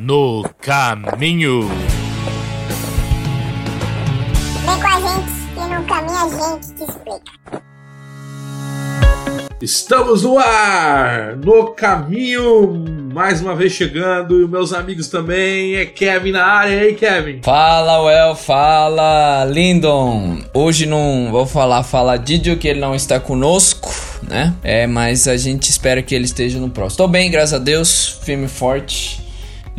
no caminho. Vem com a gente que no caminho a gente te explica. Estamos no ar, no caminho, mais uma vez chegando, e meus amigos também, é Kevin na área, e aí Kevin? Fala, Well, fala, Lindon. Hoje não vou falar, fala Didio que ele não está conosco, né? É, mas a gente espera que ele esteja no próximo. Tô bem, graças a Deus, firme e forte,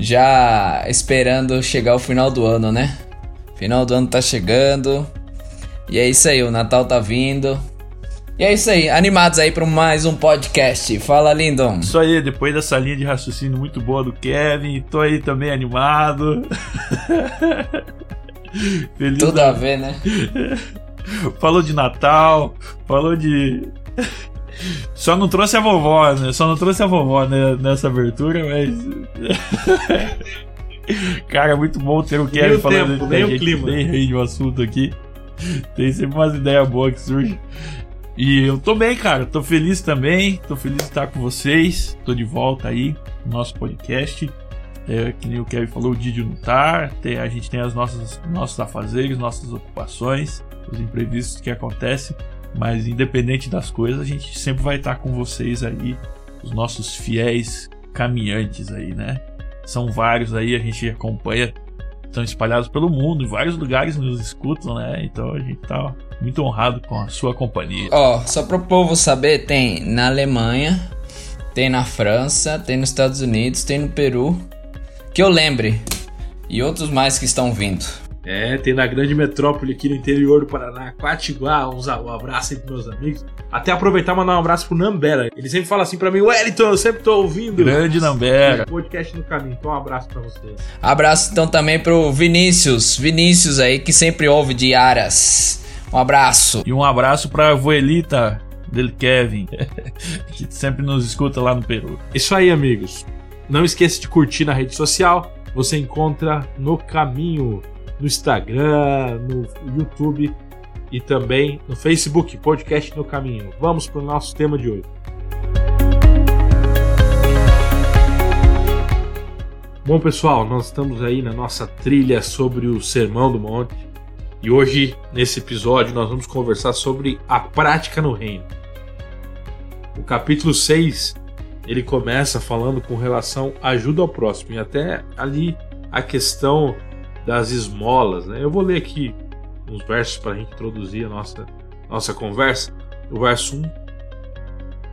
já esperando chegar o final do ano, né? Final do ano tá chegando, e é isso aí, o Natal tá vindo, e é isso aí, animados aí para mais um podcast. Fala, Lindon. Isso aí, depois dessa linha de raciocínio muito boa do Kevin, tô aí também animado. Feliz Tudo a ver, né? falou de Natal, falou de. Só não trouxe a vovó, né? Só não trouxe a vovó né, nessa abertura, mas. Cara, muito bom ter o Kevin falando tempo, de, nem o clima. Nem rende o assunto aqui. Tem sempre umas ideias boas que surgem. E eu tô bem, cara. Tô feliz também. Tô feliz de estar com vocês. Tô de volta aí no nosso podcast. É, que nem o Kevin falou, o Didio não tá. Tem, a gente tem as nossas nossos afazeres, nossas ocupações, os imprevistos que acontecem. Mas independente das coisas, a gente sempre vai estar com vocês aí, os nossos fiéis caminhantes aí, né? São vários aí, a gente acompanha estão espalhados pelo mundo, em vários lugares nos escutam, né? Então a gente tá muito honrado com a sua companhia. Ó, oh, só pro povo saber, tem na Alemanha, tem na França, tem nos Estados Unidos, tem no Peru, que eu lembre, e outros mais que estão vindo. É, tem na grande metrópole aqui no interior do Paraná, Quatiguá, um abraço aí pros meus amigos. Até aproveitar e mandar um abraço pro Nambera. Ele sempre fala assim pra mim, Wellington, eu sempre tô ouvindo. Grande Nambera. Podcast no caminho, então um abraço pra você. Abraço então também pro Vinícius, Vinícius aí, que sempre ouve de Aras. Um abraço. E um abraço pra Voelita dele Kevin, que sempre nos escuta lá no Peru. Isso aí, amigos. Não esqueça de curtir na rede social. Você encontra no caminho no Instagram, no YouTube e também no Facebook, Podcast no Caminho. Vamos para o nosso tema de hoje. Bom, pessoal, nós estamos aí na nossa trilha sobre o Sermão do Monte e hoje, nesse episódio, nós vamos conversar sobre a prática no reino. O capítulo 6 ele começa falando com relação à ajuda ao próximo e até ali a questão das esmolas. Né? Eu vou ler aqui uns versos para a gente introduzir a nossa, nossa conversa. O verso 1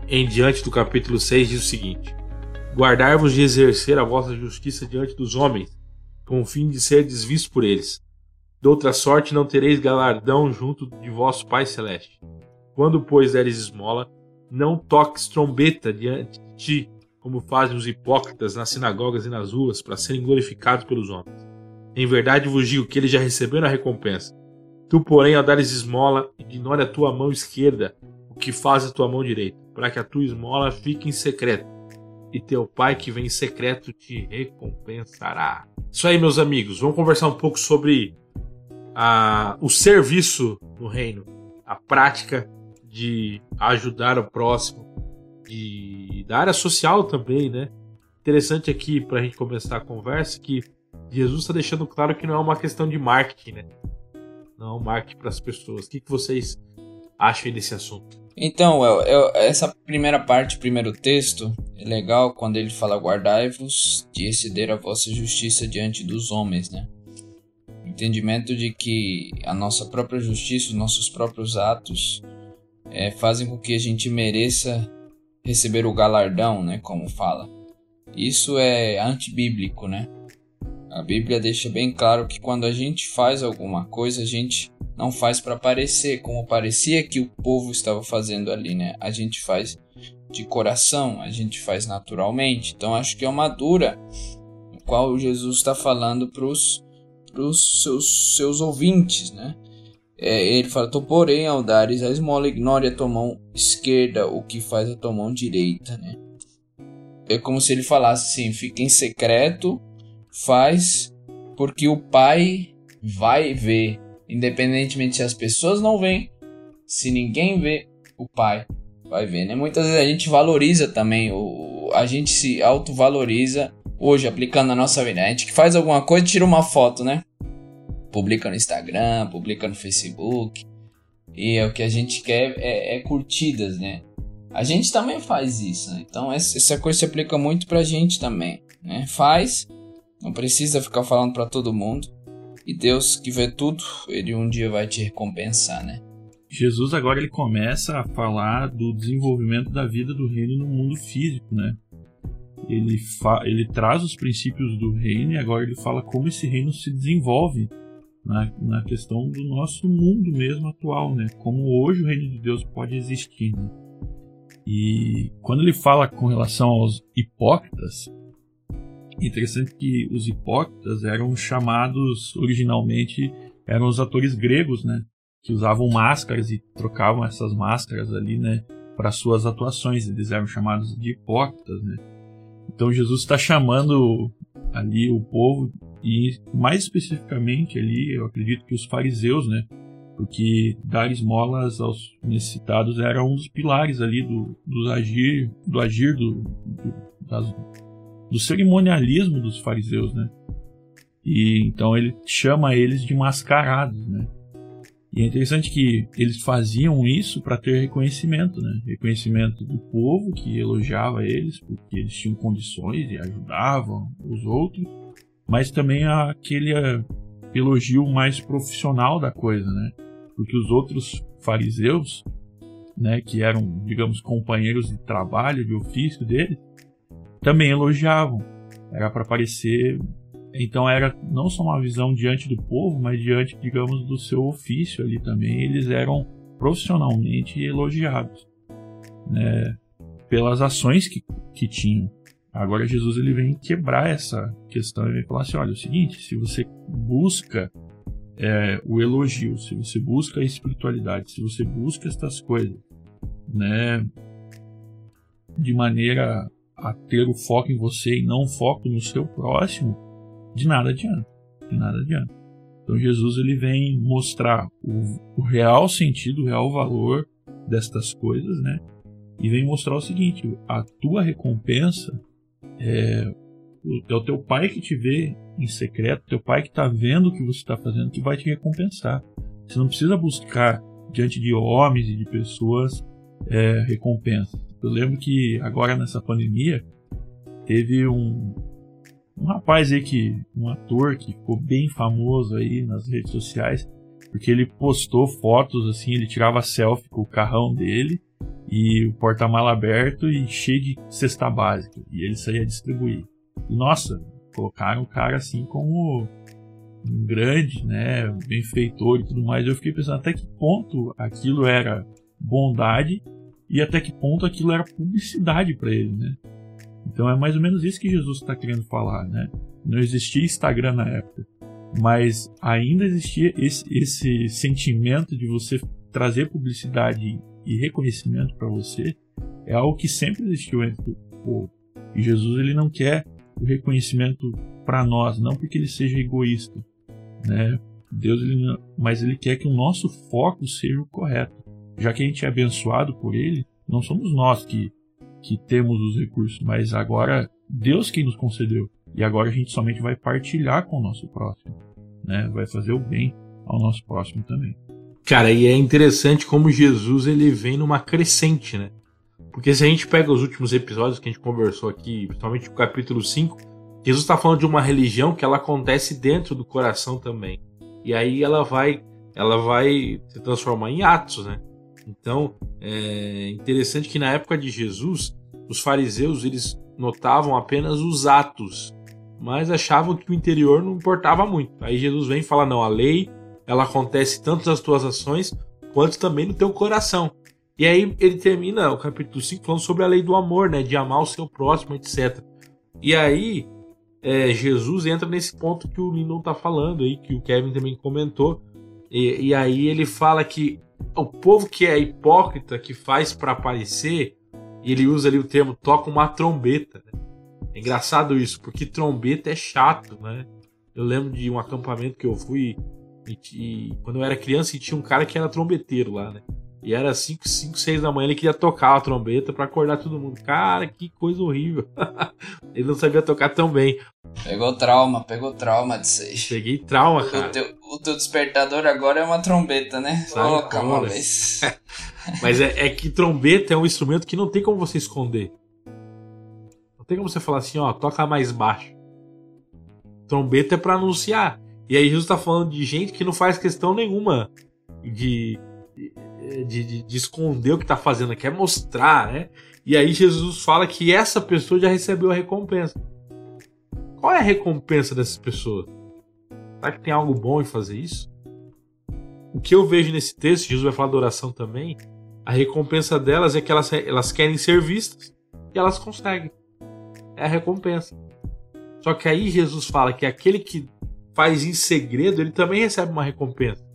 em diante do capítulo 6 diz o seguinte: Guardar-vos de exercer a vossa justiça diante dos homens, com o fim de ser desvisto por eles. De outra sorte não tereis galardão junto de vosso Pai Celeste. Quando, pois, deres esmola, não toques trombeta diante de ti, como fazem os hipócritas nas sinagogas e nas ruas, para serem glorificados pelos homens. Em verdade vos digo que eles já receberam a recompensa. Tu, porém, ao dares esmola, ignore a tua mão esquerda o que faz a tua mão direita, para que a tua esmola fique em secreto, e teu pai que vem em secreto te recompensará. Isso aí, meus amigos, vamos conversar um pouco sobre a, o serviço no reino, a prática de ajudar o próximo, e da área social também, né? Interessante aqui para a gente começar a conversa que Jesus está deixando claro que não é uma questão de marketing, né? Não é um marketing para as pessoas. O que, que vocês acham desse assunto? Então, eu, eu, essa primeira parte, primeiro texto, é legal quando ele fala: Guardai-vos de exceder a vossa justiça diante dos homens, né? Entendimento de que a nossa própria justiça, os nossos próprios atos, é, fazem com que a gente mereça receber o galardão, né? Como fala. Isso é antibíblico, né? A Bíblia deixa bem claro que quando a gente faz alguma coisa, a gente não faz para parecer como parecia que o povo estava fazendo ali, né? A gente faz de coração, a gente faz naturalmente. Então acho que é uma dura no qual Jesus está falando para os seus, seus ouvintes, né? É, ele fala: "Tu porém ao dares a esmola ignore a tua mão esquerda o que faz a tua mão direita", né? É como se ele falasse assim: fica em secreto faz porque o pai vai ver, independentemente se as pessoas não veem, se ninguém vê, o pai vai ver, né? Muitas vezes a gente valoriza também, o, a gente se autovaloriza hoje aplicando na nossa vida. A gente que faz alguma coisa, tira uma foto, né? Publica no Instagram, publica no Facebook. E é o que a gente quer é, é curtidas, né? A gente também faz isso, né? Então essa coisa se aplica muito pra gente também, né? Faz, não precisa ficar falando para todo mundo. E Deus que vê tudo, ele um dia vai te recompensar, né? Jesus agora ele começa a falar do desenvolvimento da vida do reino no mundo físico, né? Ele, ele traz os princípios do reino e agora ele fala como esse reino se desenvolve na, na questão do nosso mundo mesmo atual, né? Como hoje o reino de Deus pode existir. Né? E quando ele fala com relação aos hipócritas, interessante que os hipócritas eram chamados originalmente eram os atores gregos, né? Que usavam máscaras e trocavam essas máscaras ali, né? Para suas atuações, eles eram chamados de hipócritas, né? Então Jesus está chamando ali o povo e mais especificamente ali, eu acredito que os fariseus, né? Porque dar esmolas aos necessitados era um dos pilares ali do, do agir, do agir do, do, das, do cerimonialismo dos fariseus, né? E então ele chama eles de mascarados, né? E é interessante que eles faziam isso para ter reconhecimento, né? Reconhecimento do povo que elogiava eles porque eles tinham condições e ajudavam os outros, mas também aquele eh, elogio mais profissional da coisa, né? Porque os outros fariseus, né, que eram, digamos, companheiros de trabalho, de ofício deles, também elogiavam. Era para parecer. Então era não só uma visão diante do povo, mas diante, digamos, do seu ofício ali também. Eles eram profissionalmente elogiados né, pelas ações que, que tinham. Agora Jesus ele vem quebrar essa questão e vem falar assim: olha, é o seguinte, se você busca é, o elogio, se você busca a espiritualidade, se você busca estas coisas, né, de maneira a ter o foco em você e não o foco no seu próximo, de nada adianta. De nada adianta. Então Jesus ele vem mostrar o, o real sentido, o real valor destas coisas, né? E vem mostrar o seguinte: a tua recompensa é, é o teu pai que te vê em secreto, teu pai que está vendo o que você está fazendo, que vai te recompensar. Você não precisa buscar diante de homens e de pessoas é, recompensas. Eu lembro que agora nessa pandemia teve um, um rapaz aí que, um ator que ficou bem famoso aí nas redes sociais, porque ele postou fotos assim, ele tirava selfie com o carrão dele e o porta-mala aberto e cheio de cesta básica, e ele saía distribuir. E, nossa, colocaram o cara assim como um grande, né, benfeitor e tudo mais. Eu fiquei pensando até que ponto aquilo era bondade e até que ponto aquilo era publicidade para ele, né? Então é mais ou menos isso que Jesus está querendo falar, né? Não existia Instagram na época, mas ainda existia esse, esse sentimento de você trazer publicidade e reconhecimento para você. É algo que sempre existiu entre o povo. E Jesus ele não quer o reconhecimento para nós, não porque ele seja egoísta, né? Deus ele não, mas ele quer que o nosso foco seja o correto já que a gente é abençoado por Ele, não somos nós que, que temos os recursos, mas agora Deus quem nos concedeu. E agora a gente somente vai partilhar com o nosso próximo, né? Vai fazer o bem ao nosso próximo também. Cara, e é interessante como Jesus ele vem numa crescente, né? Porque se a gente pega os últimos episódios que a gente conversou aqui, principalmente o capítulo 5, Jesus está falando de uma religião que ela acontece dentro do coração também. E aí ela vai ela vai se transformar em atos, né? Então, é interessante que na época de Jesus, os fariseus eles notavam apenas os atos, mas achavam que o interior não importava muito. Aí Jesus vem e fala: "Não, a lei, ela acontece tanto nas tuas ações quanto também no teu coração". E aí ele termina o capítulo 5 falando sobre a lei do amor, né, de amar o seu próximo, etc. E aí é, Jesus entra nesse ponto que o Lino tá falando aí, que o Kevin também comentou. E, e aí ele fala que o povo que é hipócrita, que faz para aparecer, e ele usa ali o termo toca uma trombeta. Né? É engraçado isso, porque trombeta é chato, né? Eu lembro de um acampamento que eu fui e, e, quando eu era criança e tinha um cara que era trombeteiro lá, né? E era 5, 5, 6 da manhã, ele queria tocar a trombeta para acordar todo mundo. Cara, que coisa horrível. ele não sabia tocar tão bem. Pegou trauma, pegou trauma disso aí. Peguei trauma, O cara. teu, o teu despertador agora é uma trombeta, né? Sai Toca uma fora. vez. Mas é, é que trombeta é um instrumento que não tem como você esconder. Não tem como você falar assim, ó, toca mais baixo. Trombeta é pra anunciar. E aí Jesus tá falando de gente que não faz questão nenhuma de, de, de- de esconder o que tá fazendo, quer mostrar, né? E aí Jesus fala que essa pessoa já recebeu a recompensa. Qual é a recompensa dessas pessoas? Será que tem algo bom em fazer isso? O que eu vejo nesse texto, Jesus vai falar da oração também, a recompensa delas é que elas, elas querem ser vistas e elas conseguem. É a recompensa. Só que aí Jesus fala que aquele que faz em segredo, ele também recebe uma recompensa.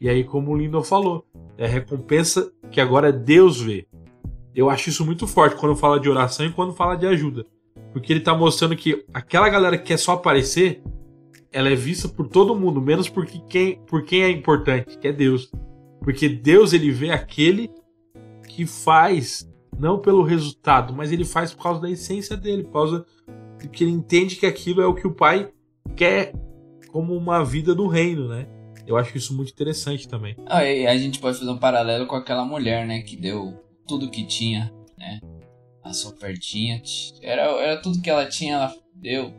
E aí, como o Lindon falou, é recompensa que agora Deus vê. Eu acho isso muito forte quando fala de oração e quando fala de ajuda. Porque ele tá mostrando que aquela galera que quer só aparecer, ela é vista por todo mundo, menos por quem, por quem é importante, que é Deus. Porque Deus ele vê aquele que faz não pelo resultado, mas ele faz por causa da essência dele, por causa que ele entende que aquilo é o que o pai quer como uma vida no reino, né? Eu acho isso muito interessante também. Ah, a gente pode fazer um paralelo com aquela mulher, né? Que deu tudo que tinha, né? A ofertinha. Era, era tudo que ela tinha, ela deu.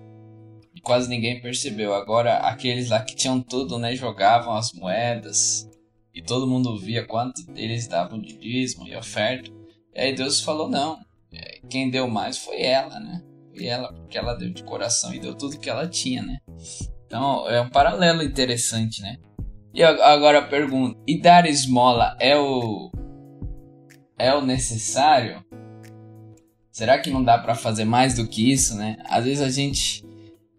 E quase ninguém percebeu. Agora, aqueles lá que tinham tudo, né? Jogavam as moedas. E todo mundo via quanto eles davam de dízimo e oferta. E aí Deus falou, não. é, Quem deu mais foi ela, né? Foi ela, porque ela deu de coração e deu tudo que ela tinha, né? Então, é um paralelo interessante, né? E agora a pergunta: e dar esmola é o é o necessário? Será que não dá pra fazer mais do que isso, né? Às vezes a gente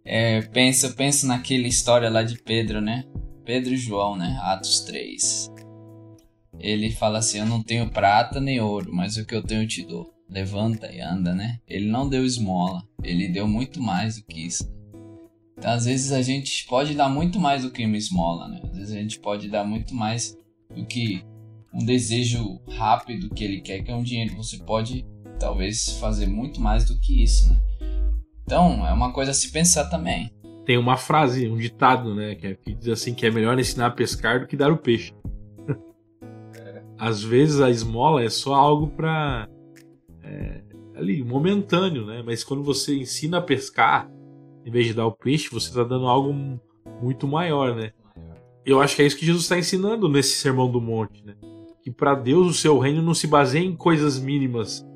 é, pensa, eu penso naquela história lá de Pedro, né? Pedro e João, né? Atos 3. Ele fala assim: Eu não tenho prata nem ouro, mas o que eu tenho eu te dou. Levanta e anda, né? Ele não deu esmola, ele deu muito mais do que isso. Então, às vezes a gente pode dar muito mais do que uma esmola, né? Às vezes a gente pode dar muito mais do que um desejo rápido que ele quer, que é um dinheiro. Você pode, talvez, fazer muito mais do que isso, né? Então, é uma coisa a se pensar também. Tem uma frase, um ditado, né, que, é- que diz assim que é melhor ensinar a pescar do que dar o peixe. Às vezes a esmola é só algo pra é, ali momentâneo, né? Mas quando você ensina a pescar, em vez de dar o peixe, você tá dando algo muito maior, né? Eu acho que é isso que Jesus está ensinando nesse sermão do monte, né? Que para Deus o seu reino não se baseia em coisas mínimas,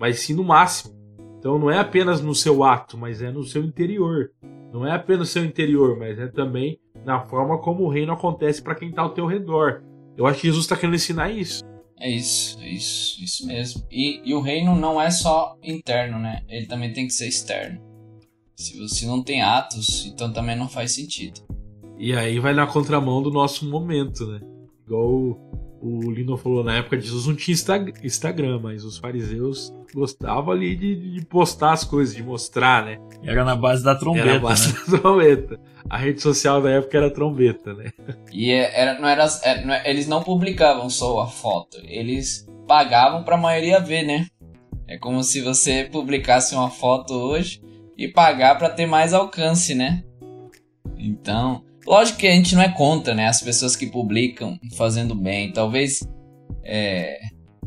mas sim no máximo. Então não é apenas no seu ato, mas é no seu interior. Não é apenas no seu interior, mas é também na forma como o reino acontece para quem está ao teu redor. Eu acho que Jesus está querendo ensinar isso. É isso, é isso, isso mesmo. E, e o reino não é só interno, né? Ele também tem que ser externo. Se você não tem atos, então também não faz sentido. E aí vai na contramão do nosso momento, né? Igual o, o Lino falou, na época de Jesus não tinha Insta- Instagram, mas os fariseus gostavam ali de, de postar as coisas, de mostrar, né? Era na base da trombeta, era a base né? da trombeta. A rede social da época era a trombeta, né? E é- era, não era, é, não é- eles não publicavam só a foto, eles pagavam pra maioria ver, né? É como se você publicasse uma foto hoje e pagar pra ter mais alcance, né? Então, lógico que a gente não é contra, né? As pessoas que publicam fazendo bem, talvez é,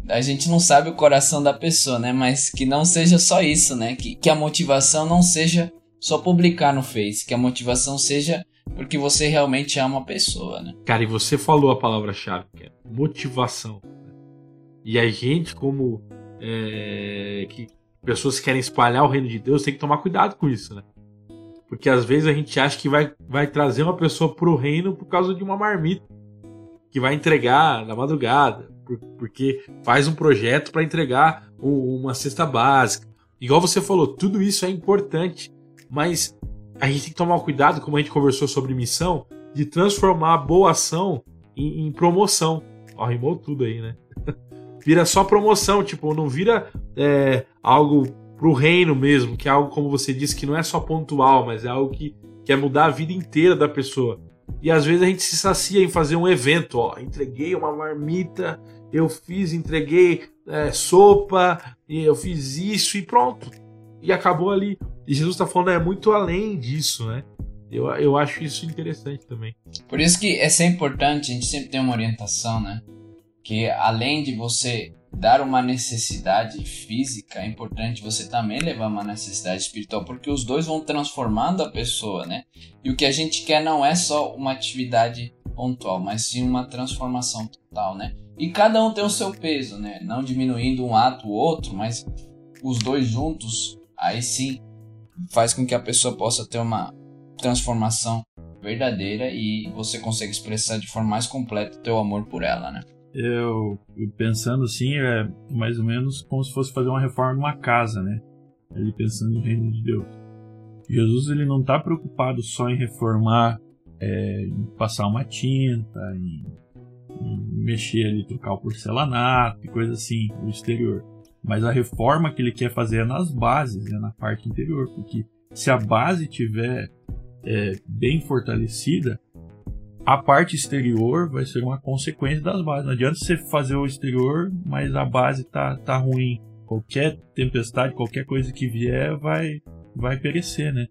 a gente não sabe o coração da pessoa, né? Mas que não seja só isso, né? Que, que a motivação não seja só publicar no Face, que a motivação seja porque você realmente ama a pessoa, né? Cara, e você falou a palavra-chave, que é motivação. E a gente, como é, que pessoas que querem espalhar o reino de Deus, tem que tomar cuidado com isso, né? Porque às vezes a gente acha que vai, vai trazer uma pessoa pro reino por causa de uma marmita que vai entregar na madrugada, por- porque faz um projeto para entregar uma cesta básica. Igual você falou, tudo isso é importante, mas a gente tem que tomar cuidado, como a gente conversou sobre missão, de transformar a boa ação em, em promoção. Ó, rimou tudo aí, né? vira só promoção, tipo, não vira é, algo pro reino mesmo, que é algo, como você disse, que não é só pontual, mas é algo que quer mudar a vida inteira da pessoa. E às vezes a gente se sacia em fazer um evento, ó, entreguei uma marmita eu fiz, entreguei é, sopa, eu fiz isso e pronto. E acabou ali. E Jesus está falando, é muito além disso, né? Eu, eu acho isso interessante também. Por isso que é sempre importante, a gente sempre tem uma orientação, né? Que além de você dar uma necessidade física, é importante você também levar uma necessidade espiritual, porque os dois vão transformando a pessoa, né? E o que a gente quer não é só uma atividade pontual, mas sim uma transformação total, né? E cada um tem o seu peso, né? Não diminuindo um ato ou outro, mas os dois juntos, aí sim faz com que a pessoa possa ter uma transformação verdadeira e você consegue expressar de forma mais completa o teu amor por ela, né? Eu, pensando assim, é mais ou menos como se fosse fazer uma reforma numa casa, né? Ele pensando no reino de Deus. Jesus ele não está preocupado só em reformar, é, em passar uma tinta, em, em mexer ali, trocar o porcelanato e coisa assim, o exterior. Mas a reforma que ele quer fazer é nas bases, é na parte interior, porque se a base tiver é, bem fortalecida, a parte exterior vai ser uma consequência das bases. Não adianta você fazer o exterior, mas a base tá, tá ruim. Qualquer tempestade, qualquer coisa que vier vai, vai perecer, né?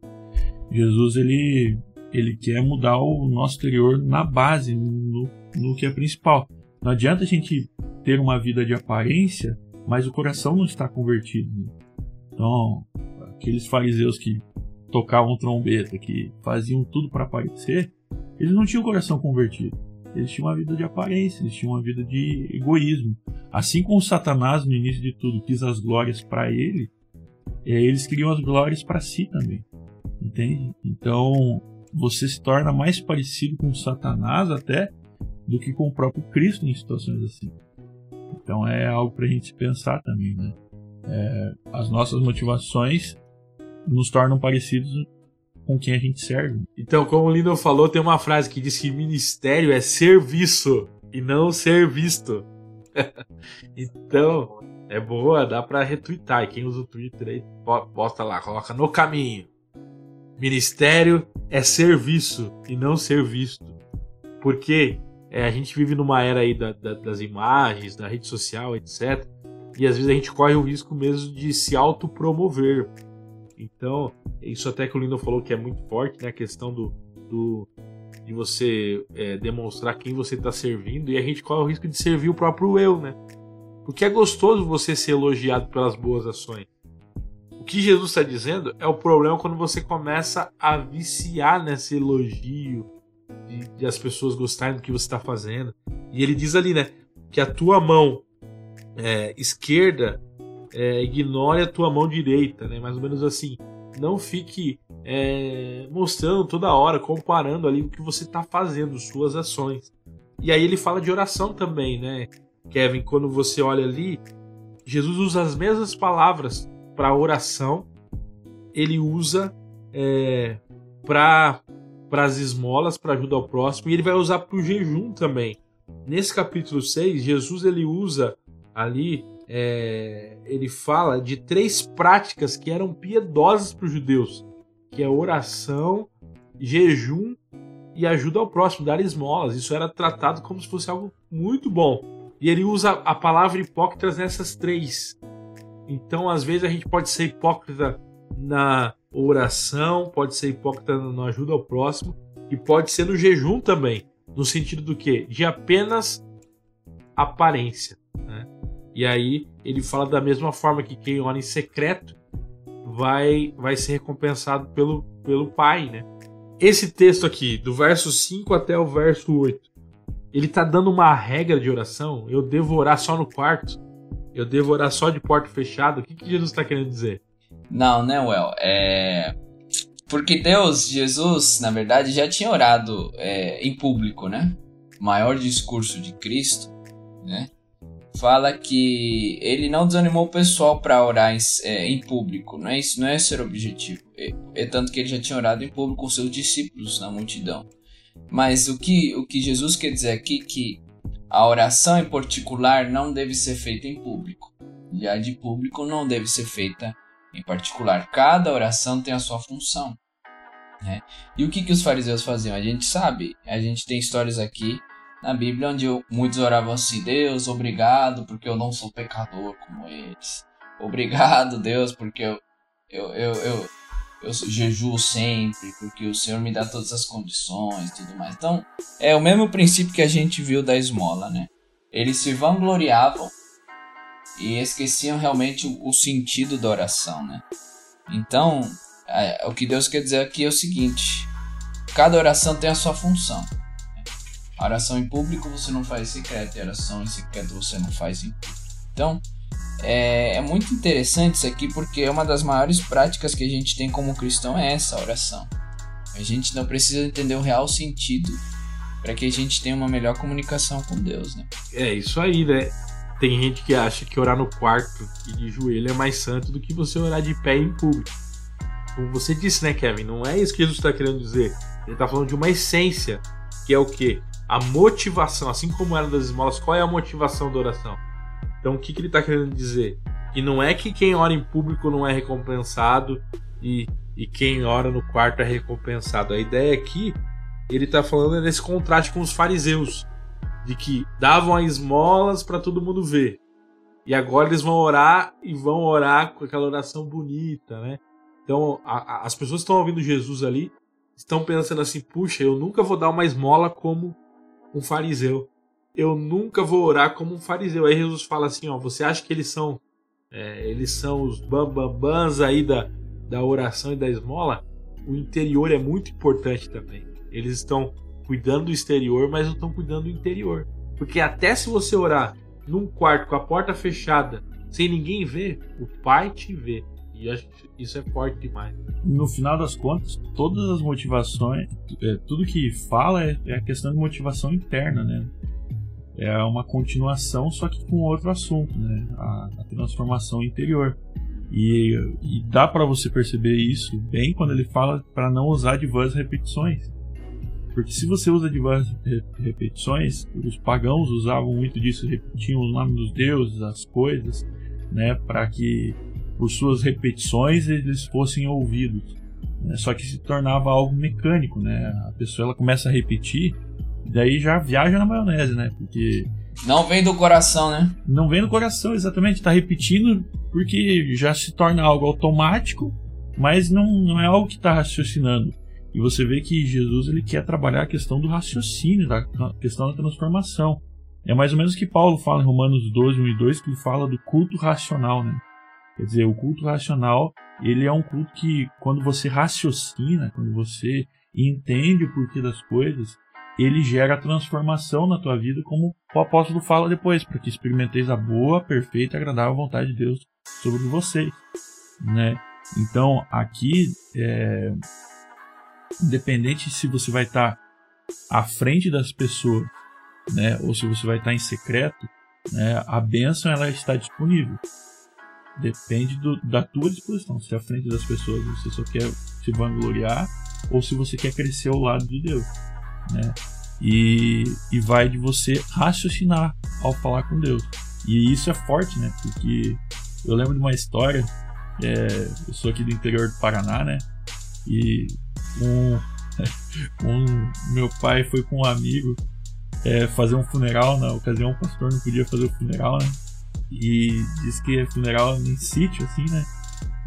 Jesus ele, ele quer mudar o nosso exterior na base, no, no que é principal. Não adianta a gente ter uma vida de aparência, mas o coração não está convertido. Né? Então, aqueles fariseus que tocavam trombeta, que faziam tudo para aparecer, eles não tinham o coração convertido. Eles tinham uma vida de aparência, eles tinham uma vida de egoísmo. Assim como Satanás, no início de tudo, quis as glórias para ele, é, eles queriam as glórias para si também. Entende? Então, você se torna mais parecido com Satanás até do que com o próprio Cristo em situações assim. Então, é algo para a gente pensar também, né? É, as nossas motivações nos tornam parecidos com quem a gente serve. Então, como o Lino falou, tem uma frase que diz que ministério é serviço e não ser visto. então, é boa, dá para retweetar. E quem usa o Twitter aí, posta lá, coloca no caminho. Ministério é serviço e não ser visto. Porque é, a gente vive numa era aí da, da, das imagens, da rede social, etc. E às vezes a gente corre o risco mesmo de se autopromover. Então, isso até que o Lindo falou que é muito forte, né? A questão do, do de você é, demonstrar quem você está servindo e a gente corre o risco de servir o próprio eu, né? Porque é gostoso você ser elogiado pelas boas ações. O que Jesus está dizendo é o problema quando você começa a viciar nesse elogio de, de as pessoas gostarem do que você está fazendo. E ele diz ali, né? Que a tua mão é, esquerda é, ignore a tua mão direita, né? Mais ou menos assim. Não fique é, mostrando toda hora, comparando ali o que você está fazendo, suas ações. E aí ele fala de oração também, né? Kevin, quando você olha ali, Jesus usa as mesmas palavras para oração, ele usa é, para as esmolas, para ajuda ao próximo, e ele vai usar para o jejum também. Nesse capítulo 6, Jesus ele usa ali é, ele fala de três práticas que eram piedosas para os judeus, que é oração, jejum e ajuda ao próximo, dar esmolas. Isso era tratado como se fosse algo muito bom. E ele usa a palavra hipócritas nessas três. Então, às vezes, a gente pode ser hipócrita na oração, pode ser hipócrita na ajuda ao próximo, e pode ser no jejum também. No sentido do que? De apenas aparência. Né? E aí ele fala da mesma forma que quem ora em secreto vai, vai ser recompensado pelo, pelo Pai, né? Esse texto aqui, do verso 5 até o verso 8, ele tá dando uma regra de oração. Eu devo orar só no quarto? Eu devo orar só de porta fechada? O que, que Jesus está querendo dizer? Não, né, Well? É... Porque Deus, Jesus, na verdade, já tinha orado é, em público, né? O maior discurso de Cristo, né? Fala que ele não desanimou o pessoal para orar em, é, em, público, não é isso, não é o objetivo. É, é, tanto que ele já tinha orado em público com seus discípulos na multidão. Mas o que, o que Jesus quer dizer aqui é que a oração em particular não deve ser feita em público. E a de público não deve ser feita em particular. Cada oração tem a sua função. Né? E o que, que os fariseus faziam? A gente sabe, a gente tem histórias aqui na Bíblia onde muitos oravam assim: Deus, obrigado porque eu não sou pecador como eles. Obrigado, Deus, porque eu, eu, eu, eu, eu jejuo sempre, porque o Senhor me dá todas as condições e tudo mais. Então, é o mesmo princípio que a gente viu da esmola, né? Eles se vangloriavam e esqueciam realmente o, o sentido da oração, né? Então, é, o que Deus quer dizer aqui é o seguinte: cada oração tem a sua função. A oração em público você não faz secreto, e a oração em secreto você não faz em público. Então, é, é, muito interessante isso aqui porque é uma das maiores práticas que a gente tem como cristão é essa oração. A gente não precisa entender o real sentido para que a gente tenha uma melhor comunicação com Deus, né? É isso aí, né? Tem gente que acha que orar no quarto e de joelho é mais santo do que você orar de pé em público. Como você disse, né, Kevin? Não é isso que Jesus está querendo dizer. Ele está falando de uma essência, que é o que? A motivação, assim como era das esmolas, qual é a motivação da oração? Então, o que, que ele está querendo dizer? Que não é que quem ora em público não é recompensado e, e quem ora no quarto é recompensado. A ideia aqui, ele está falando desse contraste com os fariseus, de que davam as esmolas para todo mundo ver. E agora eles vão orar e vão orar com aquela oração bonita, né? Então, a, a, as pessoas que estão ouvindo Jesus ali estão pensando assim: puxa, eu nunca vou dar uma esmola como um fariseu eu nunca vou orar como um fariseu. Aí Jesus fala assim, ó, você acha que eles são é, eles são os bambambans aí da, da oração e da esmola? O interior é muito importante também. Eles estão cuidando do exterior, mas não estão cuidando do interior. Porque até se você orar num quarto com a porta fechada, sem ninguém ver, o Pai te vê. E acho que isso é forte demais. No final das contas, todas as motivações, é, tudo que fala é, é a questão de motivação interna, né? é uma continuação, só que com outro assunto, né? A, a transformação interior. E, e dá para você perceber isso bem quando ele fala para não usar diversas repetições. Porque se você usa diversas repetições, os pagãos usavam muito disso, repetiam o nome dos deuses, as coisas, né, para que por suas repetições eles fossem ouvidos. Né? Só que se tornava algo mecânico, né? A pessoa ela começa a repetir Daí já viaja na maionese, né? Porque. Não vem do coração, né? Não vem do coração, exatamente. Tá repetindo porque já se torna algo automático, mas não, não é algo que tá raciocinando. E você vê que Jesus ele quer trabalhar a questão do raciocínio, da questão da transformação. É mais ou menos o que Paulo fala em Romanos 12, 1 e 2, que ele fala do culto racional, né? Quer dizer, o culto racional, ele é um culto que quando você raciocina, quando você entende o porquê das coisas, ele gera transformação na tua vida, como o apóstolo fala depois, para que experimenteis a boa, perfeita e agradável vontade de Deus sobre vocês, né? Então, aqui, é, independente se você vai estar à frente das pessoas, né, ou se você vai estar em secreto, né, a bênção ela está disponível. Depende do, da tua disposição. Se à frente das pessoas você só quer se vangloriar ou se você quer crescer ao lado de Deus né? E, e vai de você raciocinar ao falar com Deus. E isso é forte, né? Porque eu lembro de uma história. É, eu sou aqui do interior do Paraná, né? E um, um meu pai foi com um amigo é, fazer um funeral. Na ocasião, o pastor não podia fazer o funeral, né? E diz que é funeral em sítio, assim, né?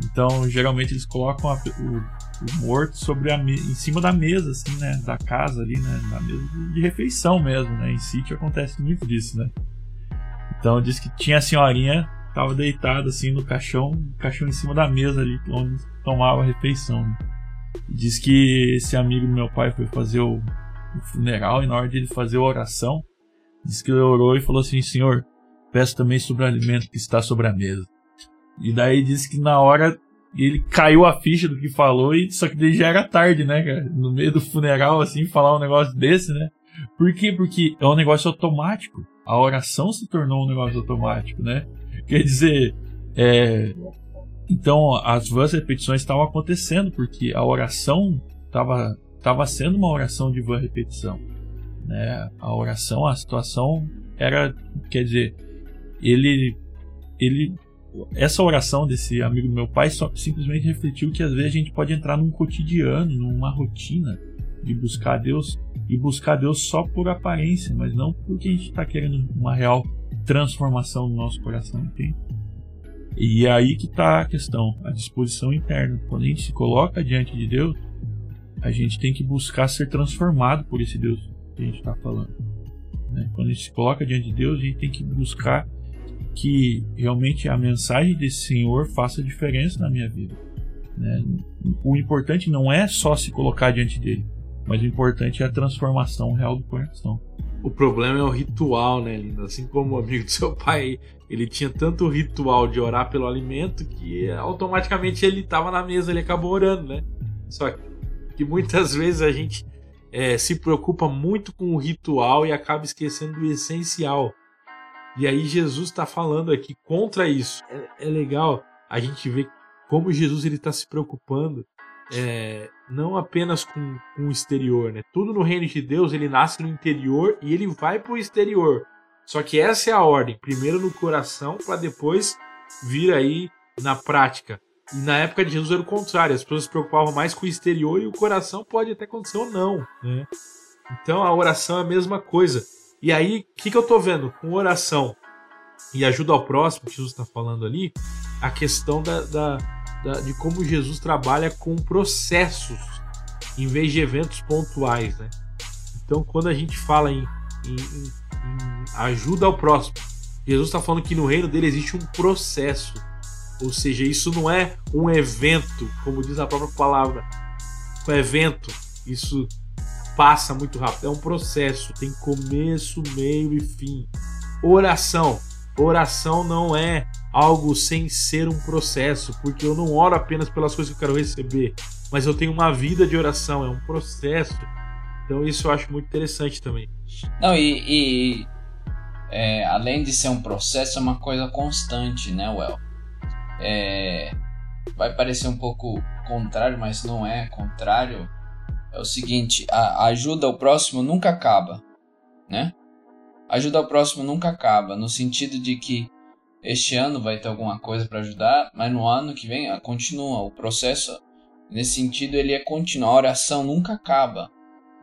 Então, geralmente eles colocam a, o, o, morto sobre a em cima da mesa, assim, né? Da casa ali, né? Na mesa de, refeição mesmo, né? Em sítio acontece muito disso, né? Então, diz que tinha a senhorinha, tava deitada assim no caixão, caixão em cima da mesa ali, onde tomava a refeição. Né? Diz que esse amigo do meu pai foi fazer o, o funeral e na hora de ele fazer a oração, diz que ele orou e falou assim: Senhor, peço também sobre o alimento que está sobre a mesa. E daí disse que na hora ele caiu a ficha do que falou, e só que daí já era tarde, né, cara? No meio do funeral, assim, falar um negócio desse, né? Por quê? Porque é um negócio automático. A oração se tornou um negócio automático, né? Quer dizer, é... então as vãs repetições estavam acontecendo, porque a oração estava tava sendo uma oração de vã repetição. Né? A oração, a situação era, quer dizer, ele ele essa oração desse amigo do meu pai só, simplesmente refletiu que às vezes a gente pode entrar num cotidiano, numa rotina de buscar Deus e buscar Deus só por aparência, mas não porque a gente está querendo uma real transformação no nosso coração, entende? E é aí que está a questão, a disposição interna. Quando a gente se coloca diante de Deus, a gente tem que buscar ser transformado por esse Deus que a gente está falando. Né? Quando a gente se coloca diante de Deus, a gente tem que buscar que realmente a mensagem desse Senhor faça diferença na minha vida. Né? O importante não é só se colocar diante dele, mas o importante é a transformação real do coração. O problema é o ritual, né, Linda? Assim como o amigo do seu pai, ele tinha tanto ritual de orar pelo alimento que automaticamente ele estava na mesa, ele acabou orando, né? Só que muitas vezes a gente é, se preocupa muito com o ritual e acaba esquecendo do essencial. E aí Jesus está falando aqui contra isso. É, é, legal a gente ver como Jesus ele está se preocupando é, não apenas com, com o exterior, né? Tudo no reino de Deus ele nasce no interior e ele vai para o exterior. Só que essa é a ordem. Primeiro no coração para depois vir aí na prática. E na época de Jesus era o contrário. As pessoas se preocupavam mais com o exterior e o coração pode até acontecer ou não, né? Então a oração é a mesma coisa. E aí, o que, que eu tô vendo? Com oração e ajuda ao próximo, que Jesus está falando ali, a questão da, da, da, de como Jesus trabalha com processos em vez de eventos pontuais, né? Então, quando a gente fala em, em, em, ajuda ao próximo, Jesus está falando que no reino dele existe um processo, ou seja, isso não é um evento, como diz a própria palavra, um evento. Isso passa muito rápido, é um processo, tem começo, meio e fim. Oração, oração não é algo sem ser um processo, porque eu não oro apenas pelas coisas que eu quero receber, mas eu tenho uma vida de oração, é um processo. Então isso eu acho muito interessante também. Não, e, e é, além de ser um processo, é uma coisa constante, né, Well? É, vai parecer um pouco contrário, mas não é contrário. É o seguinte, a, ajuda ao próximo nunca acaba, né? Ajuda ao próximo nunca acaba, no sentido de que este ano vai ter alguma coisa para ajudar, mas no ano que vem ah, continua o processo. Nesse sentido, ele é contínuo. A oração nunca acaba.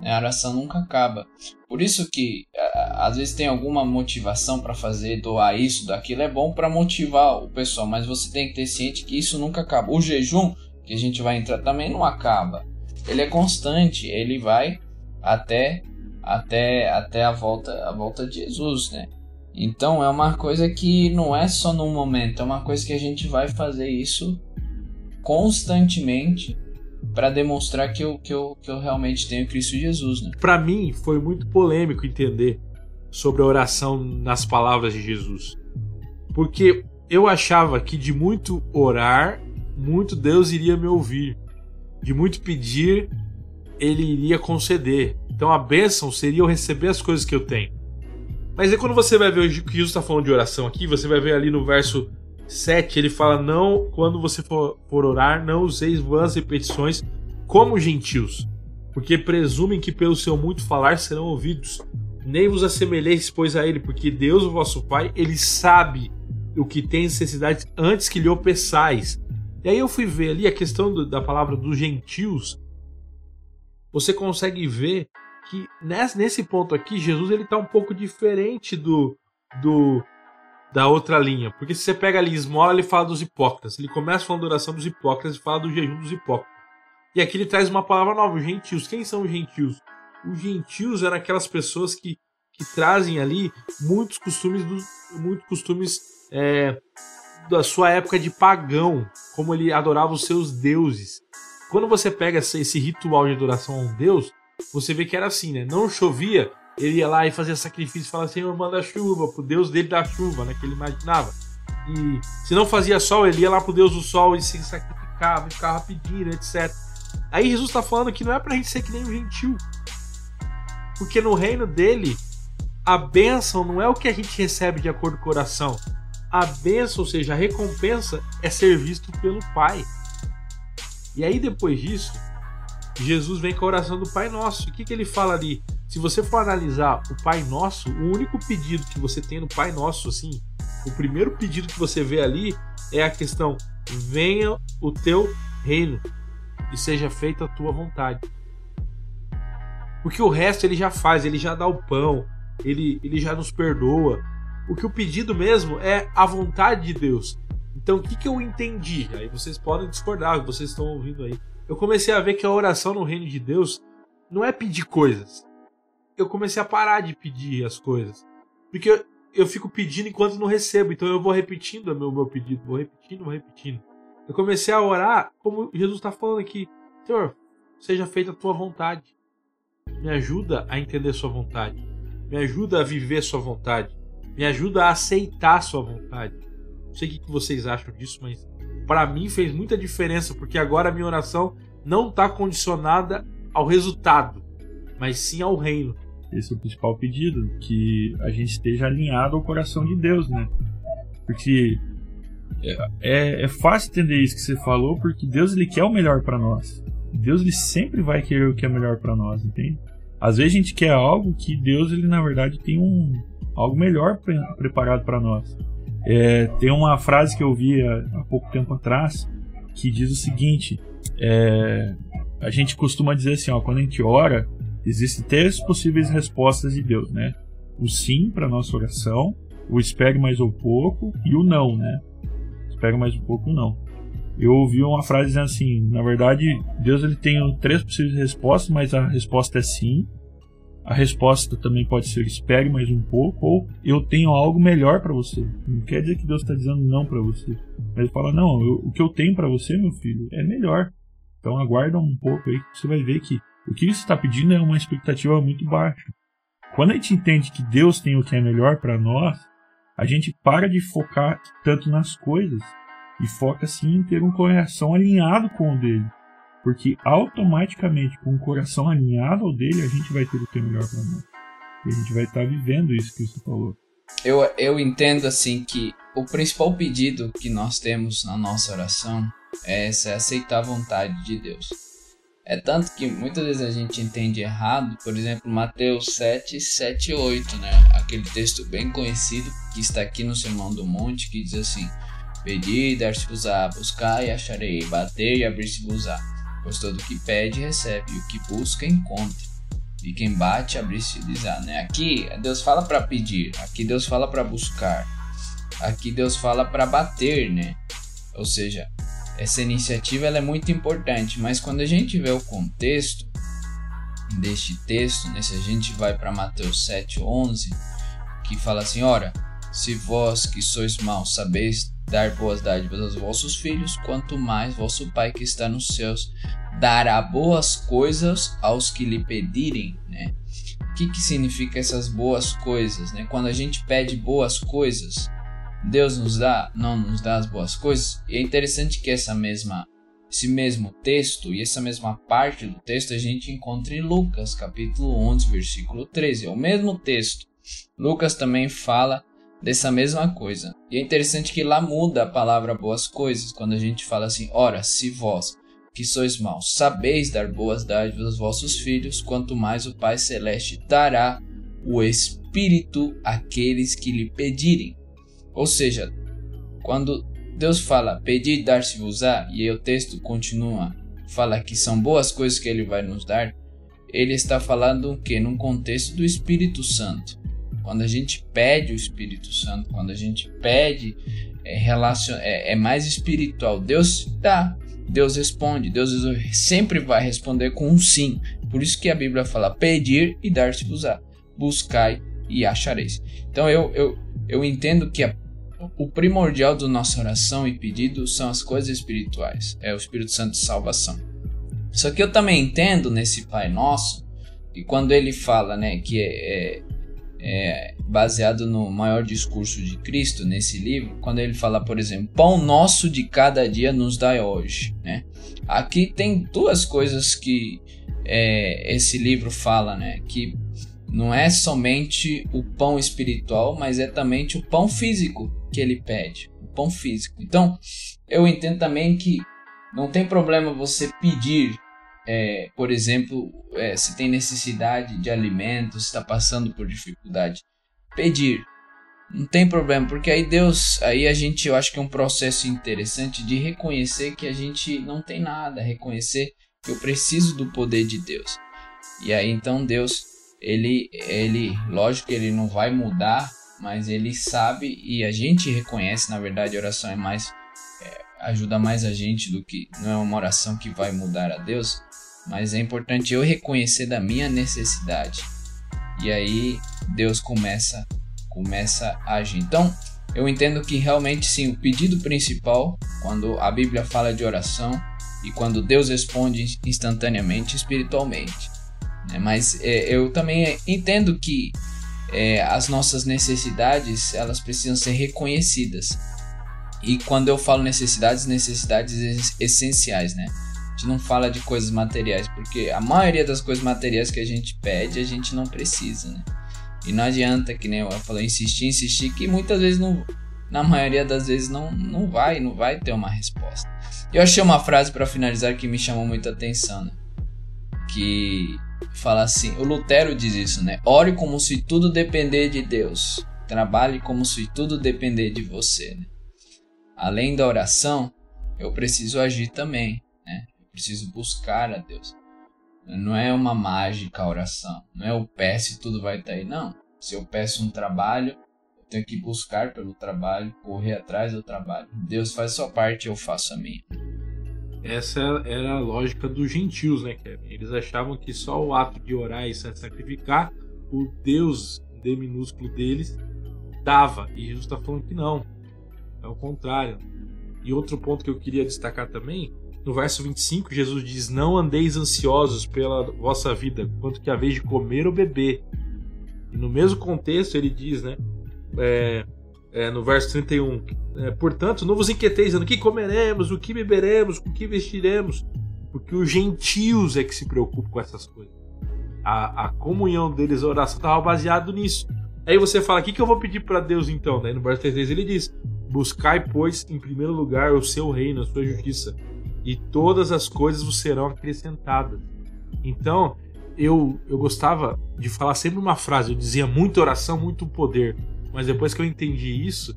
Né? A oração nunca acaba. Por isso que às vezes tem alguma motivação para fazer, doar isso, daquilo, é bom para motivar o pessoal, mas você tem que ter ciente que isso nunca acaba. O jejum, que a gente vai entrar, também não acaba. Ele é constante, ele vai até até até a volta a volta de Jesus, né? Então é uma coisa que não é só num momento, é uma coisa que a gente vai fazer isso constantemente para demonstrar que eu, que, eu, que eu realmente tenho Cristo Jesus. Né? Para mim foi muito polêmico entender sobre a oração nas palavras de Jesus. Porque eu achava que de muito orar, muito Deus iria me ouvir. De muito pedir, ele iria conceder. Então a bênção seria eu receber as coisas que eu tenho. Mas aí quando você vai ver o que Jesus está falando de oração aqui, você vai ver ali no verso 7, ele fala: Não, quando você for, for orar, não useis vãs repetições como gentios, porque presumem que pelo seu muito falar serão ouvidos. Nem vos assemelheis, pois, a ele, porque Deus, o vosso Pai, ele sabe o que tem necessidade antes que lhe o peçais. E aí eu fui ver ali a questão do, da palavra dos gentios. Você consegue ver que nesse ponto aqui, Jesus ele tá um pouco diferente do, do da outra linha. Porque se você pega ali esmola, ele fala dos hipócritas. Ele começa falando da oração dos hipócritas e fala do jejum dos hipócritas. E aqui ele traz uma palavra nova, os gentios. Quem são os gentios? Os gentios eram aquelas pessoas que, que trazem ali muitos costumes, do, muitos costumes é, da sua época de pagão, como ele adorava os seus deuses. Quando você pega esse ritual de adoração a um deus, você vê que era assim, né? Não chovia, ele ia lá e fazia sacrifício falava Senhor, manda chuva, pro Deus dele da chuva, né? Que ele imaginava. E se não fazia sol, ele ia lá pro Deus do sol e se sacrificava e ficava pedindo, etc. Aí Jesus está falando que não é pra gente ser que nem um gentil. Porque no reino dele, a bênção não é o que a gente recebe de acordo com o coração. A bênção, ou seja, a recompensa, é ser visto pelo Pai. E aí depois disso, Jesus vem com a oração do Pai Nosso. O que, que ele fala ali? Se você for analisar o Pai Nosso, o único pedido que você tem no Pai Nosso, assim, o primeiro pedido que você vê ali é a questão: venha o teu reino e seja feita a tua vontade. Porque o resto ele já faz, ele já dá o pão, ele, ele já nos perdoa. O que o pedido mesmo é a vontade de Deus. Então o que, que eu entendi? Aí vocês podem discordar, vocês estão ouvindo aí. Eu comecei a ver que a oração no reino de Deus não é pedir coisas. Eu comecei a parar de pedir as coisas. Porque eu, eu fico pedindo enquanto não recebo. Então eu vou repetindo o meu, meu pedido, vou repetindo, vou repetindo. Eu comecei a orar como Jesus está falando aqui. Senhor, seja feita a tua vontade. Me ajuda a entender sua vontade. Me ajuda a viver sua vontade. Me ajuda a aceitar sua vontade. Não sei o que vocês acham disso, mas para mim fez muita diferença, porque agora a minha oração não está condicionada ao resultado, mas sim ao reino. Esse é o principal pedido, que a gente esteja alinhado ao coração de Deus, né? Porque é, é fácil entender isso que você falou, porque Deus ele quer o melhor para nós. Deus ele sempre vai querer o que é melhor para nós, entende? Às vezes a gente quer algo que Deus ele na verdade tem um algo melhor pre preparado para nós. É, tem uma frase que eu vi há, há, pouco tempo atrás que diz o seguinte: é, a gente costuma dizer assim, ó, quando a gente ora, existem três possíveis respostas de Deus, né? O sim para nossa oração, o espere mais um pouco e o não, né? Espere mais um pouco não. Eu ouvi uma frase dizendo assim, na verdade, Deus ele tem três possíveis respostas, mas a resposta é sim. A resposta também pode ser espere mais um pouco ou eu tenho algo melhor para você. Não quer dizer que Deus está dizendo não para você, mas ele fala não, eu, o que eu tenho para você, meu filho, é melhor. Então aguarda um pouco aí que você vai ver que o que você está pedindo é uma expectativa muito baixa. Quando a gente entende que Deus tem o que é melhor para nós, a gente para de focar tanto nas coisas e foca sim em ter um coração alinhado com o dele. Porque automaticamente, com o coração alinhado ao dele, a gente vai ter o que é melhor para nós. E a gente vai estar tá vivendo isso que você falou. Eu, eu entendo assim que o principal pedido que nós temos na nossa oração é, é aceitar a vontade de Deus. É tanto que muitas vezes a gente entende errado, por exemplo, Mateus 7, 7 8, né? Aquele texto bem conhecido que está aqui no Sermão do Monte, que diz assim: Pedi, dar-se-vos-á, buscar e acharei, bater e abrir-se-vos-á. Pois todo que pede, recebe, e o que busca, encontra. E quem bate, abrir-se-lhes-á, né? Aqui Deus fala para pedir, aqui Deus fala para buscar, aqui Deus fala para bater, né? Ou seja, essa iniciativa ela é muito importante, mas quando a gente vê o contexto deste texto, né, se a gente vai para Mateus 7:11, que fala assim: Ora, se vós que sois maus sabeis dar boas dádivas aos vossos filhos, quanto mais vosso Pai que está nos céus dará boas coisas aos que lhe pedirem, né? O que, que significa essas boas coisas, né? Quando a gente pede boas coisas, Deus nos dá, não nos dá as boas coisas. E é interessante que essa mesma esse mesmo texto e essa mesma parte do texto a gente encontra em Lucas, capítulo 11, versículo 13. É o mesmo texto. Lucas também fala dessa mesma coisa. E é interessante que lá muda a palavra boas coisas, quando a gente fala assim: Ora, se vós, que sois maus, sabeis dar boas dádivas aos vossos filhos, quanto mais o Pai Celeste dará o Espírito àqueles que lhe pedirem. Ou seja, quando Deus fala pedir dar-se-vos-á, e o texto continua, fala que são boas coisas que ele vai nos dar, ele está falando o que? Num contexto do Espírito Santo. Quando a gente pede o Espírito Santo, quando a gente pede, é, relacion... é, é mais espiritual. Deus dá, Deus responde, Deus sempre vai responder com um sim. Por isso que a Bíblia fala pedir e dar-se-vos-á, buscai e achareis. Então eu, eu, eu entendo que a o primordial da nossa oração e pedido são as coisas espirituais, é o Espírito Santo de salvação. Só que eu também entendo nesse Pai Nosso, e quando ele fala né, que é, é, é baseado no maior discurso de Cristo, nesse livro, quando ele fala, por exemplo, pão nosso de cada dia nos dai hoje. Né? Aqui tem duas coisas que é, esse livro fala, né? Que não é somente o pão espiritual, mas é também o pão físico que ele pede, o pão físico. Então, eu entendo também que não tem problema você pedir, é, por exemplo, é, se tem necessidade de alimento, se está passando por dificuldade, pedir. Não tem problema, porque aí Deus, aí a gente, eu acho que é um processo interessante de reconhecer que a gente não tem nada, reconhecer que eu preciso do poder de Deus. E aí então Deus, ele, ele, lógico que ele não vai mudar, mas ele sabe e a gente reconhece, na verdade, a oração é mais ajuda mais a gente do que não é uma oração que vai mudar a Deus, mas é importante eu reconhecer da minha necessidade. E aí Deus começa começa a agir. Então, eu entendo que realmente sim, o pedido principal, quando a Bíblia fala de oração e quando Deus responde instantaneamente, espiritualmente. Né? Mas é, eu também entendo que é, as nossas necessidades elas precisam ser reconhecidas. E quando eu falo necessidades, necessidades essenciais, né? A gente não fala de coisas materiais, porque a maioria das coisas materiais que a gente pede, a gente não precisa, né? E não adianta, que nem eu falei, insistir, insistir, que muitas vezes não, na maioria das vezes não, não vai, não vai ter uma resposta. Eu achei uma frase para finalizar que me chamou muita atenção, né? Que fala assim, o Lutero diz isso, né? Ore como se tudo depender de Deus. Trabalhe como se tudo depender de você. Né? Além da oração, eu preciso agir também, né? Eu preciso buscar a Deus. Não é uma mágica a oração. Não é o peço e tudo vai estar aí. Não. Se eu peço um trabalho, eu tenho que buscar pelo trabalho, correr atrás do trabalho. Deus faz sua parte, eu faço a minha. Essa era a lógica dos gentios, né, Kevin? Eles achavam que só o ato de orar e sacrificar, o Deus D minúsculo deles dava. E Jesus está falando que não. É o contrário. E outro ponto que eu queria destacar também no verso 25, Jesus diz: Não andeis ansiosos pela vossa vida, quanto que a vez de comer ou beber. E no mesmo contexto, ele diz, né? É, é, no verso 31, é, portanto, não vos inquieteis, dizendo: que comeremos, o que beberemos, o que vestiremos, porque os gentios é que se preocupam com essas coisas. A, a comunhão deles, a oração, estava baseado nisso. Aí você fala: o que, que eu vou pedir para Deus então? Né? No verso 33 ele diz: Buscai, pois, em primeiro lugar o seu reino, a sua justiça e todas as coisas vos serão acrescentadas. Então, eu, eu gostava de falar sempre uma frase, eu dizia muita oração, muito poder. Mas depois que eu entendi isso,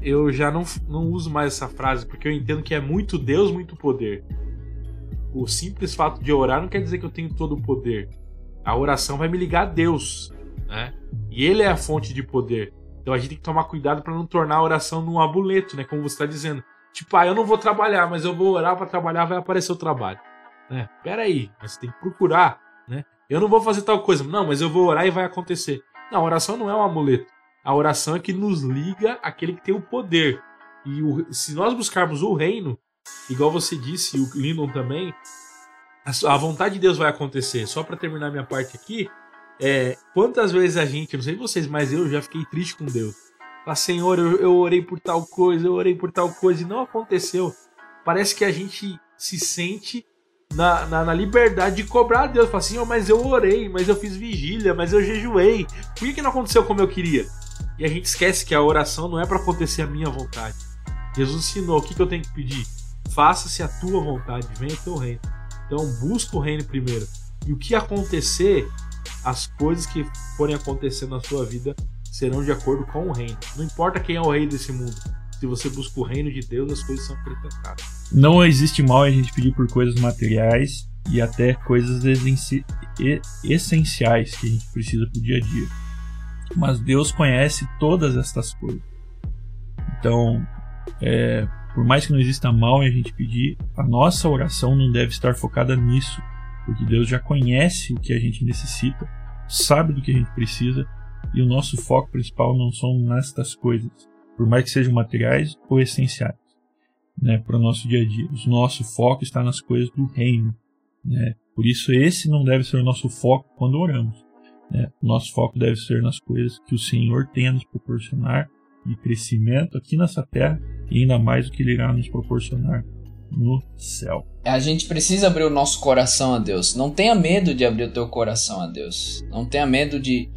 eu já não, não uso mais essa frase, porque eu entendo que é muito Deus, muito poder. O simples fato de orar não quer dizer que eu tenho todo o poder. A oração vai me ligar a Deus, né? E Ele é a fonte de poder. Então a gente tem que tomar cuidado para não tornar a oração num amuleto, né? Como você está dizendo. Tipo, ah, eu não vou trabalhar, mas eu vou orar para trabalhar, vai aparecer o trabalho. Né? Pera aí, mas você tem que procurar, né? Eu não vou fazer tal coisa. Não, mas eu vou orar e vai acontecer. Não, a oração não é um amuleto. A oração é que nos liga àquele que tem o poder. E o, se nós buscarmos o reino, igual você disse, e o Lindon também, a, a vontade de Deus vai acontecer. Só para terminar minha parte aqui, é, quantas vezes a gente, não sei vocês, mas eu já fiquei triste com Deus. Fala, Senhor, eu, eu orei por tal coisa, eu orei por tal coisa e não aconteceu. Parece que a gente se sente na, na, na, liberdade de cobrar a Deus. Fala assim, oh, mas eu orei, mas eu fiz vigília, mas eu jejuei. Por que, que não aconteceu como eu queria? E a gente esquece que a oração não é para acontecer a minha vontade. Jesus ensinou o que, que eu tenho que pedir. Faça-se a tua vontade, venha o teu reino. Então busca o reino primeiro. E o que acontecer, as coisas que forem acontecer na sua vida, serão de acordo com o reino. Não importa quem é o rei desse mundo. Se você busca o reino de Deus, as coisas são acrescentadas. Não existe mal a gente pedir por coisas materiais e até coisas essenciais que a gente precisa pro dia a dia. Mas Deus conhece todas estas coisas. Então, é, por mais que não exista mal em a gente pedir, a nossa oração não deve estar focada nisso, porque Deus já conhece o que a gente necessita, sabe do que a gente precisa e o nosso foco principal não são nestas coisas, por mais que sejam materiais ou essenciais, né, para o nosso dia a dia. O nosso foco está nas coisas do reino, né? Por isso esse não deve ser o nosso foco quando oramos. Né? Nosso foco deve ser nas coisas que o Senhor tem a nos proporcionar de crescimento aqui nessa terra e ainda mais o que Ele irá nos proporcionar no céu. A gente precisa abrir o nosso coração a Deus. Não tenha medo de abrir o teu coração a Deus. Não tenha medo de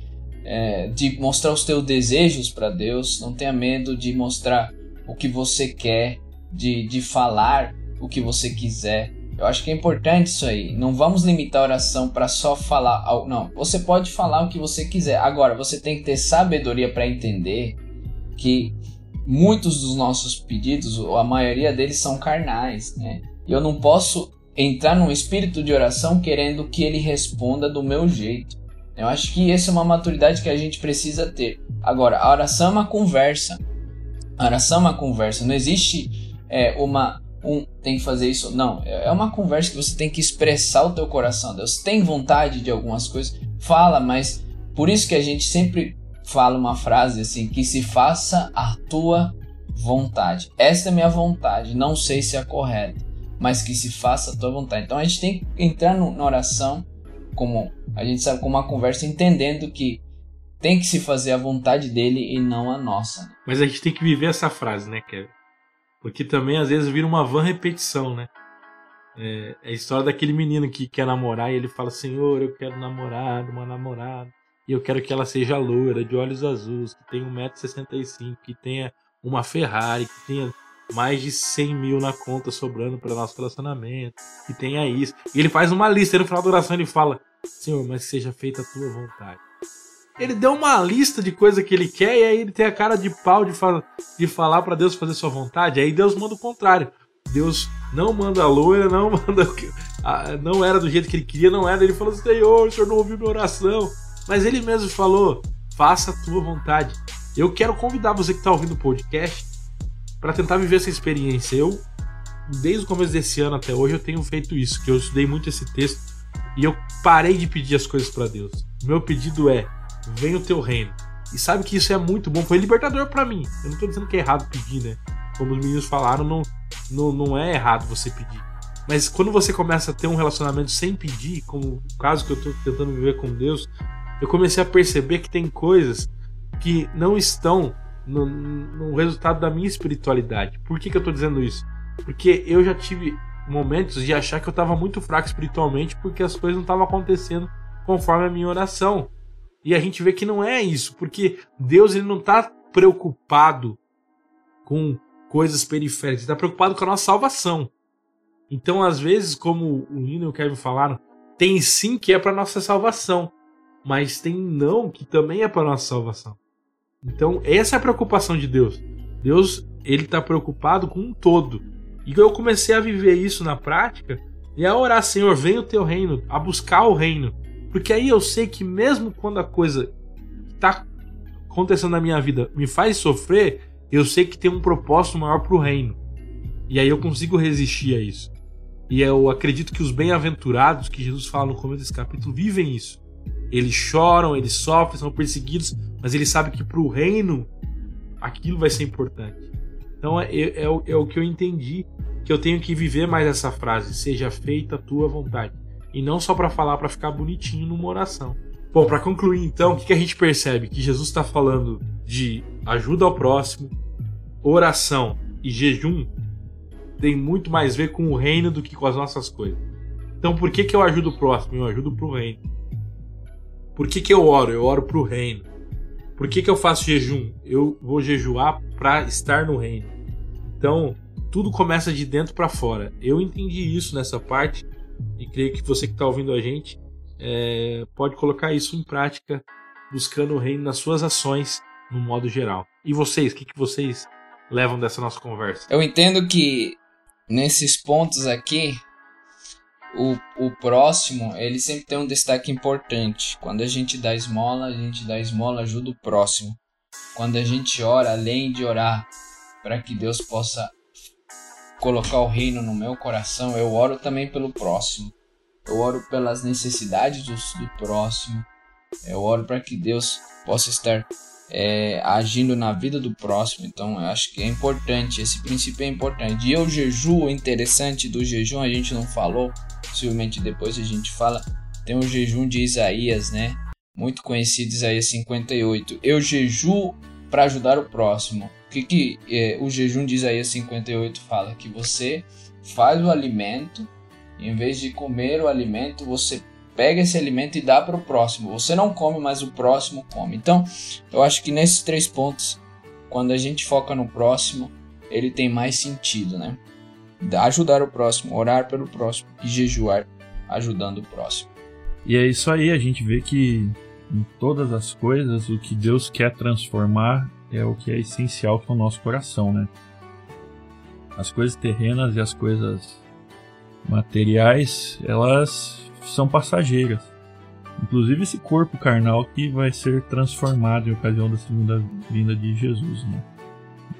é, de mostrar os teus desejos para Deus, não tenha medo de mostrar o que você quer, de, de falar o que você quiser. Eu acho que é importante isso aí. Não vamos limitar a oração para só falar. Não, você pode falar o que você quiser. Agora, você tem que ter sabedoria para entender que muitos dos nossos pedidos, a maioria deles, são carnais, né? Eu não posso entrar num espírito de oração querendo que ele responda do meu jeito. Eu acho que essa é uma maturidade que a gente precisa ter. Agora, a oração é uma conversa. A oração é uma conversa. Não existe é, uma um tem que fazer isso. Não, é uma conversa que você tem que expressar o teu coração. Deus tem vontade de algumas coisas, fala, mas por isso que a gente sempre fala uma frase assim, que se faça a tua vontade. Esta é minha vontade, não sei se é a correta, mas que se faça a tua vontade. Então a gente tem que entrar no, na oração como a gente sabe como uma conversa entendendo que tem que se fazer a vontade dele e não a nossa. Mas a gente tem que viver essa frase, né, Kevin? Porque também às vezes vira uma van repetição, né? É, é a história daquele menino que quer namorar e ele fala: Senhor, eu quero namorar, uma namorada. E eu quero que ela seja loira, de olhos azuis, que tenha 1,65m, que tenha uma Ferrari, que tenha mais de 100 mil na conta sobrando para nosso relacionamento, que tenha isso. E ele faz uma lista e no final da oração ele fala: Senhor, mas seja feita a tua vontade. Ele deu uma lista de coisas que ele quer e aí ele tem a cara de pau de, fal de falar para Deus fazer sua vontade. Aí Deus manda o contrário. Deus não manda a loira, não manda. Não era do jeito que ele queria, não era. Ele falou: Senhor, o senhor não ouviu minha oração. Mas ele mesmo falou: faça a tua vontade. Eu quero convidar você que está ouvindo o podcast para tentar viver essa experiência. Eu, desde o começo desse ano até hoje, eu tenho feito isso, que eu estudei muito esse texto e eu parei de pedir as coisas para Deus. Meu pedido é: venha o teu reino. E sabe que isso é muito bom, foi libertador para mim. Eu não tô dizendo que é errado pedir, né? Como os meninos falaram, não, não, não é errado você pedir. Mas quando você começa a ter um relacionamento sem pedir, como o caso que eu tô tentando viver com Deus, eu comecei a perceber que tem coisas que não estão no, no resultado da minha espiritualidade. Por que, que eu tô dizendo isso? Porque eu já tive momentos de achar que eu estava muito fraco espiritualmente porque as coisas não estavam acontecendo conforme a minha oração. E a gente vê que não é isso, porque Deus ele não está preocupado com coisas periféricas, está preocupado com a nossa salvação. Então, às vezes, como o Nino e o Kevin falaram, tem sim que é para nossa salvação, mas tem não que também é para nossa salvação. Então, essa é a preocupação de Deus. Deus, ele está preocupado com um todo. E eu comecei a viver isso na prática e a orar, Senhor, vem o teu reino, a buscar o reino. Porque aí eu sei que mesmo quando a coisa está acontecendo na minha vida me faz sofrer, eu sei que tem um propósito maior para o reino. E aí eu consigo resistir a isso. E eu acredito que os bem-aventurados que Jesus fala no começo desse capítulo vivem isso. Eles choram, eles sofrem, são perseguidos, mas eles sabem que para o reino aquilo vai ser importante. Então é, é, é, o, é o que eu entendi que eu tenho que viver mais essa frase: seja feita a tua vontade e não só para falar para ficar bonitinho numa oração. Bom, para concluir então, o que, a gente percebe? Que Jesus está falando de ajuda ao próximo, oração e jejum tem muito mais a ver com o reino do que com as nossas coisas. Então, por que, que eu ajudo o próximo? Eu ajudo pro reino. Por que, que eu oro? Eu oro pro reino. Por que, que eu faço jejum? Eu vou jejuar para estar no reino. Então, tudo começa de dentro para fora. Eu entendi isso nessa parte e creio que você que está ouvindo a gente é, pode colocar isso em prática, buscando o reino nas suas ações, no modo geral. E vocês, o que, que vocês levam dessa nossa conversa? Eu entendo que nesses pontos aqui, o, o próximo, ele sempre tem um destaque importante. Quando a gente dá esmola, a gente dá esmola, ajuda o próximo. Quando a gente ora, além de orar para que Deus possa colocar o reino no meu coração, eu oro também pelo próximo. Eu oro pelas necessidades do, do próximo. Eu oro para que Deus possa estar é, agindo na vida do próximo. Então, eu acho que é importante. Esse princípio é importante. E o jejum, interessante do jejum, a gente não falou. Possivelmente depois a gente fala. Tem o jejum de Isaías, né? Muito conhecido, Isaías 58. Eu jejuo para ajudar o próximo que, que é, o jejum de Isaías 58 fala? Que você faz o alimento, em vez de comer o alimento, você pega esse alimento e dá para o próximo. Você não come, mas o próximo come. Então, eu acho que nesses três pontos, quando a gente foca no próximo, ele tem mais sentido, né? Ajudar o próximo, orar pelo próximo e jejuar ajudando o próximo. E é isso aí, a gente vê que em todas as coisas o que Deus quer transformar é o que é essencial para o nosso coração, né? As coisas terrenas e as coisas materiais, elas são passageiras. Inclusive esse corpo carnal que vai ser transformado em ocasião da segunda vinda de Jesus, né?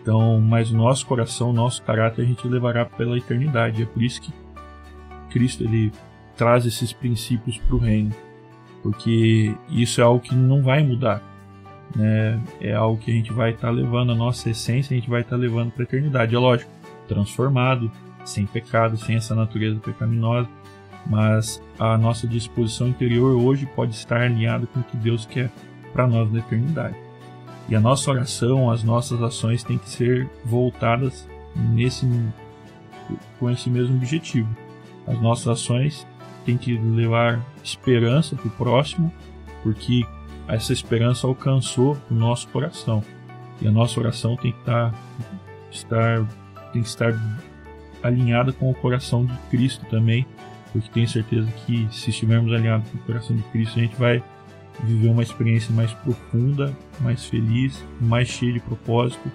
Então, mas o nosso coração, o nosso caráter a gente levará pela eternidade. É por isso que Cristo ele traz esses princípios para o reino, porque isso é algo que não vai mudar, né? É algo que a gente vai estar tá levando a nossa essência, a gente vai estar tá levando para a eternidade. É lógico, transformado, sem pecado, sem essa natureza pecaminosa, mas a nossa disposição interior hoje pode estar alinhada com o que Deus quer para nós na eternidade. E a nossa oração, as nossas ações têm que ser voltadas nesse com esse mesmo objetivo. As nossas ações têm que levar esperança para o próximo, porque essa esperança alcançou o nosso coração. E a nossa oração tem que estar, tá, estar, tem que estar alinhada com o coração de Cristo também, porque tenho certeza que se estivermos alinhados com o coração de Cristo, a gente vai viver uma experiência mais profunda, mais feliz, mais cheia de propósito.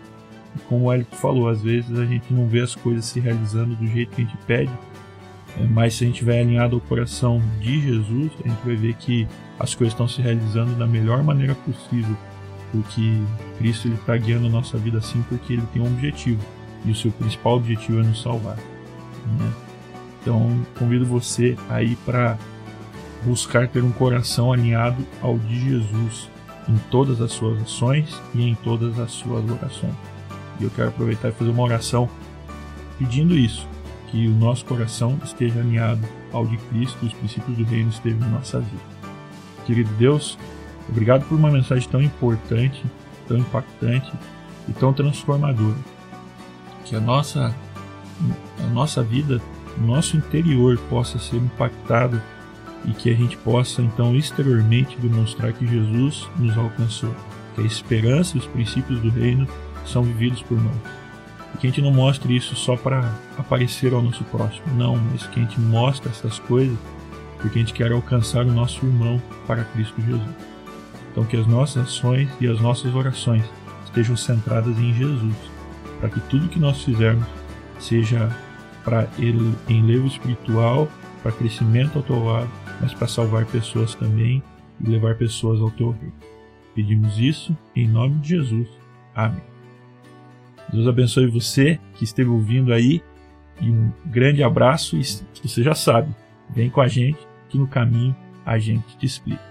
E como o Elito falou, às vezes a gente não vê as coisas se realizando do jeito que a gente pede, é, mas se a gente estiver alinhado ao coração de Jesus, a gente vai ver que as coisas estão se realizando da melhor maneira possível, porque Cristo está guiando a nossa vida assim porque ele tem um objetivo, e o seu principal objetivo é nos salvar. Né? Então, convido você aí para buscar ter um coração alinhado ao de Jesus em todas as suas ações e em todas as suas orações. E eu quero aproveitar e fazer uma oração pedindo isso, que o nosso coração esteja alinhado ao de Cristo os princípios do reino estejam na nossa vida. Querido Deus, obrigado por uma mensagem tão importante, tão impactante e tão transformadora. Que a nossa, a nossa vida, o nosso interior possa ser impactado e que a gente possa então exteriormente demonstrar que Jesus nos alcançou, que a esperança e os princípios do reino são vividos por nós. E que a gente não mostre isso só para aparecer ao nosso próximo, não, mas que a gente mostre essas coisas porque a gente quer alcançar o nosso irmão para Cristo Jesus. Então que as nossas ações e as nossas orações estejam centradas em Jesus, para que tudo que nós fizermos seja para ele enlevo espiritual, para crescimento ao teu lado mas para salvar pessoas também e levar pessoas ao teu reino. Pedimos isso em nome de Jesus. Amém. Deus abençoe você que esteve ouvindo aí e um grande abraço e você já sabe, vem com a gente que no caminho a gente te explica.